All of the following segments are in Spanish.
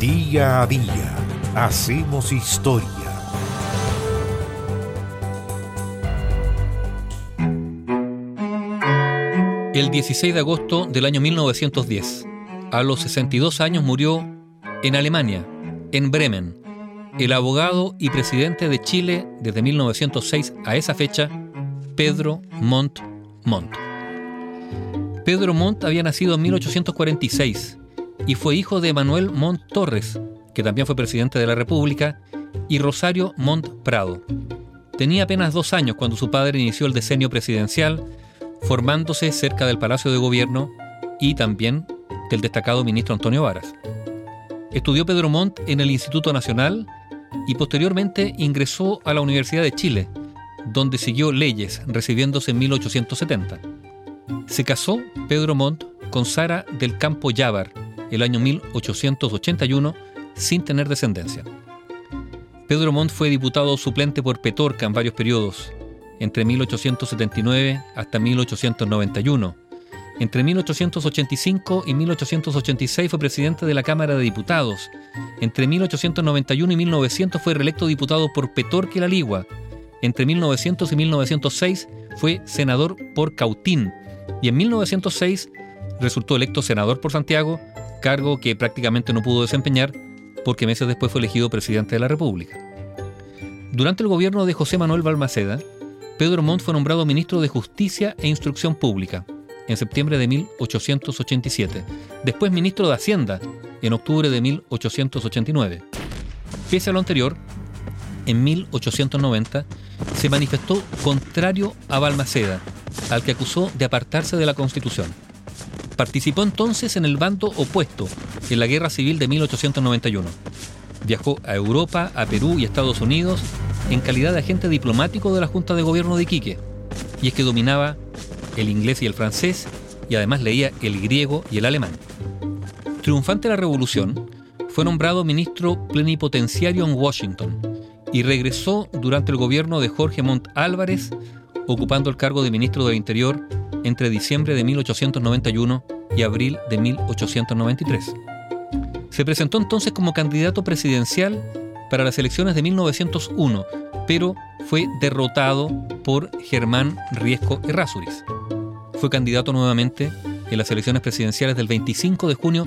Día a día hacemos historia. El 16 de agosto del año 1910, a los 62 años murió en Alemania, en Bremen, el abogado y presidente de Chile desde 1906 a esa fecha, Pedro Montt Montt. Pedro Montt había nacido en 1846 y fue hijo de Manuel Montt Torres, que también fue presidente de la República, y Rosario Montt Prado. Tenía apenas dos años cuando su padre inició el decenio presidencial, formándose cerca del Palacio de Gobierno y también del destacado ministro Antonio Varas. Estudió Pedro Montt en el Instituto Nacional y posteriormente ingresó a la Universidad de Chile, donde siguió leyes, recibiéndose en 1870. Se casó Pedro Montt con Sara del Campo Llávar el año 1881 sin tener descendencia. Pedro Montt fue diputado suplente por Petorca en varios periodos, entre 1879 hasta 1891. Entre 1885 y 1886 fue presidente de la Cámara de Diputados. Entre 1891 y 1900 fue reelecto diputado por Petorca y La Ligua. Entre 1900 y 1906 fue senador por Cautín. Y en 1906 resultó electo senador por Santiago, cargo que prácticamente no pudo desempeñar porque meses después fue elegido presidente de la República. Durante el gobierno de José Manuel Balmaceda, Pedro Montt fue nombrado ministro de Justicia e Instrucción Pública en septiembre de 1887, después ministro de Hacienda en octubre de 1889. Pese a lo anterior, en 1890 se manifestó contrario a Balmaceda, al que acusó de apartarse de la Constitución. Participó entonces en el bando opuesto en la Guerra Civil de 1891. Viajó a Europa, a Perú y Estados Unidos en calidad de agente diplomático de la Junta de Gobierno de Iquique. Y es que dominaba el inglés y el francés y además leía el griego y el alemán. Triunfante la revolución, fue nombrado ministro plenipotenciario en Washington y regresó durante el gobierno de Jorge Montt Álvarez, ocupando el cargo de ministro del Interior entre diciembre de 1891 y abril de 1893. Se presentó entonces como candidato presidencial para las elecciones de 1901, pero fue derrotado por Germán Riesco Errázuriz. Fue candidato nuevamente en las elecciones presidenciales del 25 de junio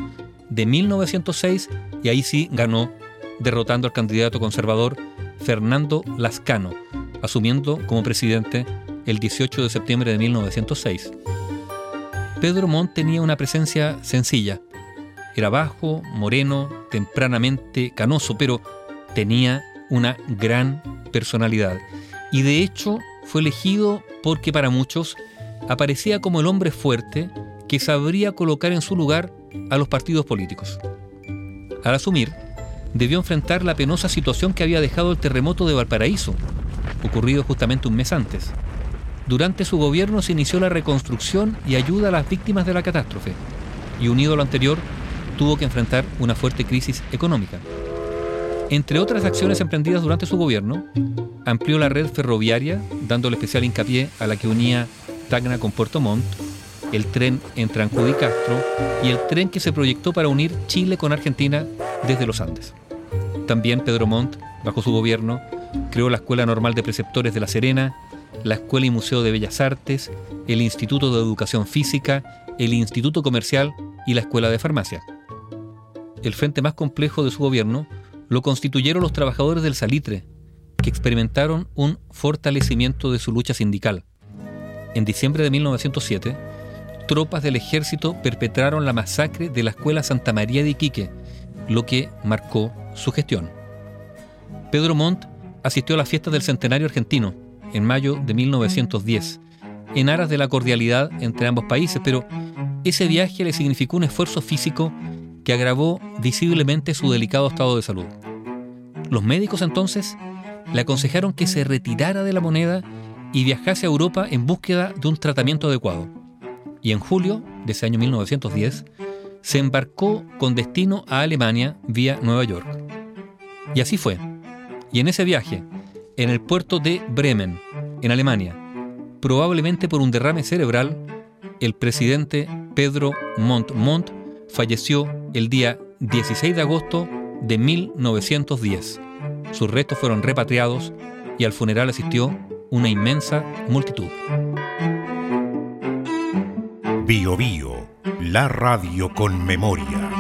de 1906 y ahí sí ganó, derrotando al candidato conservador Fernando Lascano, asumiendo como presidente el 18 de septiembre de 1906. Pedro Montt tenía una presencia sencilla. Era bajo, moreno, tempranamente canoso, pero tenía una gran personalidad. Y de hecho fue elegido porque para muchos aparecía como el hombre fuerte que sabría colocar en su lugar a los partidos políticos. Al asumir, debió enfrentar la penosa situación que había dejado el terremoto de Valparaíso, ocurrido justamente un mes antes. Durante su gobierno se inició la reconstrucción y ayuda a las víctimas de la catástrofe, y unido a lo anterior, tuvo que enfrentar una fuerte crisis económica. Entre otras acciones emprendidas durante su gobierno, amplió la red ferroviaria, dándole especial hincapié a la que unía Tacna con Puerto Montt, el tren entre Ancud y Castro y el tren que se proyectó para unir Chile con Argentina desde los Andes. También Pedro Montt, bajo su gobierno, creó la Escuela Normal de Preceptores de La Serena la Escuela y Museo de Bellas Artes, el Instituto de Educación Física, el Instituto Comercial y la Escuela de Farmacia. El frente más complejo de su gobierno lo constituyeron los trabajadores del salitre, que experimentaron un fortalecimiento de su lucha sindical. En diciembre de 1907, tropas del ejército perpetraron la masacre de la Escuela Santa María de Iquique, lo que marcó su gestión. Pedro Montt asistió a las fiestas del centenario argentino, en mayo de 1910, en aras de la cordialidad entre ambos países, pero ese viaje le significó un esfuerzo físico que agravó visiblemente su delicado estado de salud. Los médicos entonces le aconsejaron que se retirara de la moneda y viajase a Europa en búsqueda de un tratamiento adecuado. Y en julio de ese año 1910 se embarcó con destino a Alemania vía Nueva York. Y así fue. Y en ese viaje, en el puerto de Bremen, en Alemania, probablemente por un derrame cerebral, el presidente Pedro Montt falleció el día 16 de agosto de 1910. Sus restos fueron repatriados y al funeral asistió una inmensa multitud. Bio, Bio la radio con memoria.